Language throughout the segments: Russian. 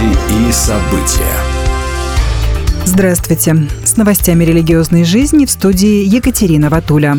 Новости и события. Здравствуйте. С новостями религиозной жизни в студии Екатерина Ватуля.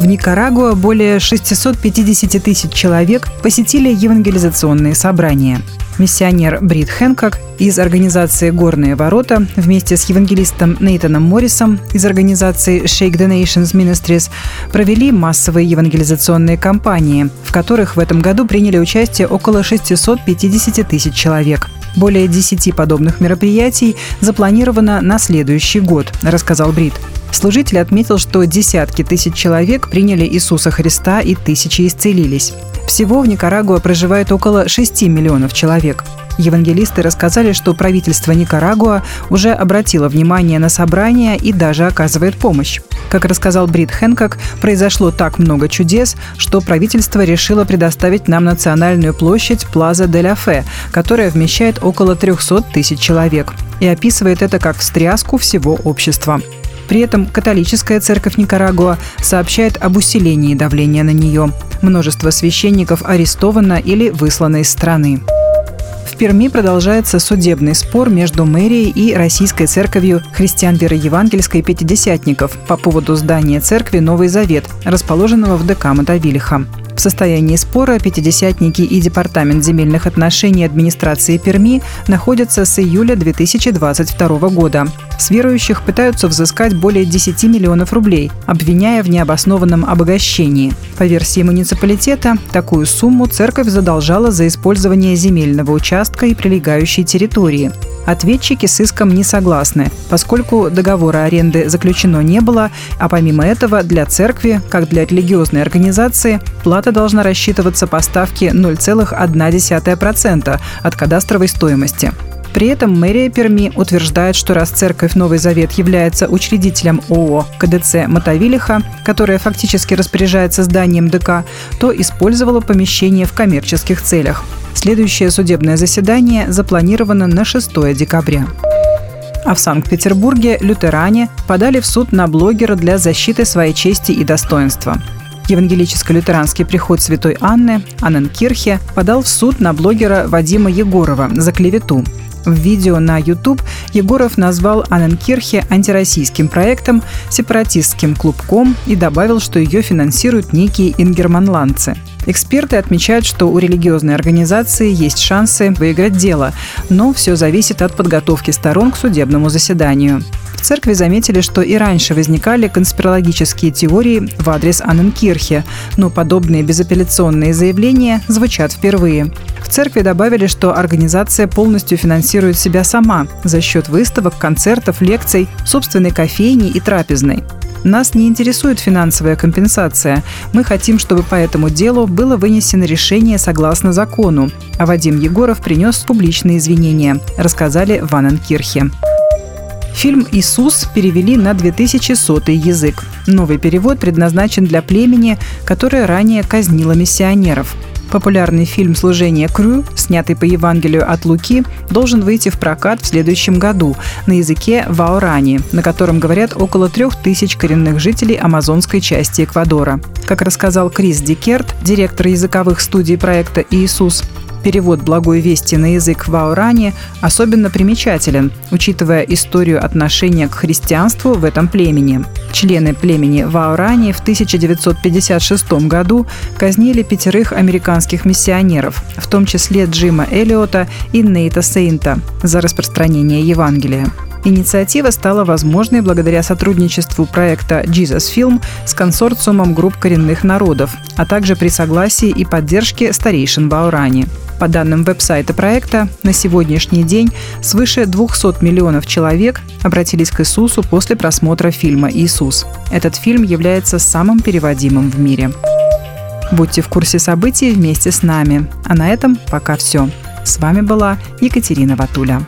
В Никарагуа более 650 тысяч человек посетили евангелизационные собрания. Миссионер Брит Хэнкок из организации «Горные ворота» вместе с евангелистом Нейтаном Моррисом из организации Shake the Nations Ministries провели массовые евангелизационные кампании, в которых в этом году приняли участие около 650 тысяч человек. Более 10 подобных мероприятий запланировано на следующий год, рассказал Брит. Служитель отметил, что десятки тысяч человек приняли Иисуса Христа и тысячи исцелились. Всего в Никарагуа проживает около 6 миллионов человек. Евангелисты рассказали, что правительство Никарагуа уже обратило внимание на собрания и даже оказывает помощь. Как рассказал Брит Хэнкок, произошло так много чудес, что правительство решило предоставить нам национальную площадь Плаза де ля Фе, которая вмещает около 300 тысяч человек, и описывает это как встряску всего общества. При этом католическая церковь Никарагуа сообщает об усилении давления на нее. Множество священников арестовано или выслано из страны. В Перми продолжается судебный спор между мэрией и Российской церковью христиан веры евангельской пятидесятников по поводу здания церкви «Новый Завет», расположенного в ДК Мотовилиха. В состоянии спора пятидесятники и Департамент земельных отношений администрации Перми находятся с июля 2022 года. С верующих пытаются взыскать более 10 миллионов рублей, обвиняя в необоснованном обогащении. По версии муниципалитета, такую сумму церковь задолжала за использование земельного участка и прилегающей территории. Ответчики с иском не согласны, поскольку договора аренды заключено не было, а помимо этого для церкви, как для религиозной организации, плата должна рассчитываться по ставке 0,1% от кадастровой стоимости. При этом мэрия Перми утверждает, что раз церковь Новый Завет является учредителем ООО КДЦ Мотовилиха, которая фактически распоряжается зданием ДК, то использовала помещение в коммерческих целях. Следующее судебное заседание запланировано на 6 декабря. А в Санкт-Петербурге лютеране подали в суд на блогера для защиты своей чести и достоинства. Евангелическо-лютеранский приход Святой Анны, Анненкирхе, подал в суд на блогера Вадима Егорова за клевету. В видео на YouTube Егоров назвал Анненкирхе антироссийским проектом, сепаратистским клубком и добавил, что ее финансируют некие ингерманландцы. Эксперты отмечают, что у религиозной организации есть шансы выиграть дело, но все зависит от подготовки сторон к судебному заседанию. В церкви заметили, что и раньше возникали конспирологические теории в адрес Анненкирхе, но подобные безапелляционные заявления звучат впервые. В церкви добавили, что организация полностью финансирует себя сама за счет выставок, концертов, лекций, собственной кофейни и трапезной. Нас не интересует финансовая компенсация. Мы хотим, чтобы по этому делу было вынесено решение согласно закону. А Вадим Егоров принес публичные извинения, рассказали в Анненкирхе. Фильм «Иисус» перевели на 2100 язык. Новый перевод предназначен для племени, которое ранее казнило миссионеров. Популярный фильм «Служение Крю», снятый по Евангелию от Луки, должен выйти в прокат в следующем году на языке ваорани, на котором говорят около трех тысяч коренных жителей амазонской части Эквадора. Как рассказал Крис Дикерт, директор языковых студий проекта «Иисус», перевод «Благой вести» на язык Ваурани особенно примечателен, учитывая историю отношения к христианству в этом племени. Члены племени Ваурани в 1956 году казнили пятерых американских миссионеров, в том числе Джима Эллиота и Нейта Сейнта, за распространение Евангелия. Инициатива стала возможной благодаря сотрудничеству проекта Jesus Film с консорциумом групп коренных народов, а также при согласии и поддержке старейшин Баурани. По данным веб-сайта проекта, на сегодняшний день свыше 200 миллионов человек обратились к Иисусу после просмотра фильма «Иисус». Этот фильм является самым переводимым в мире. Будьте в курсе событий вместе с нами. А на этом пока все. С вами была Екатерина Ватуля.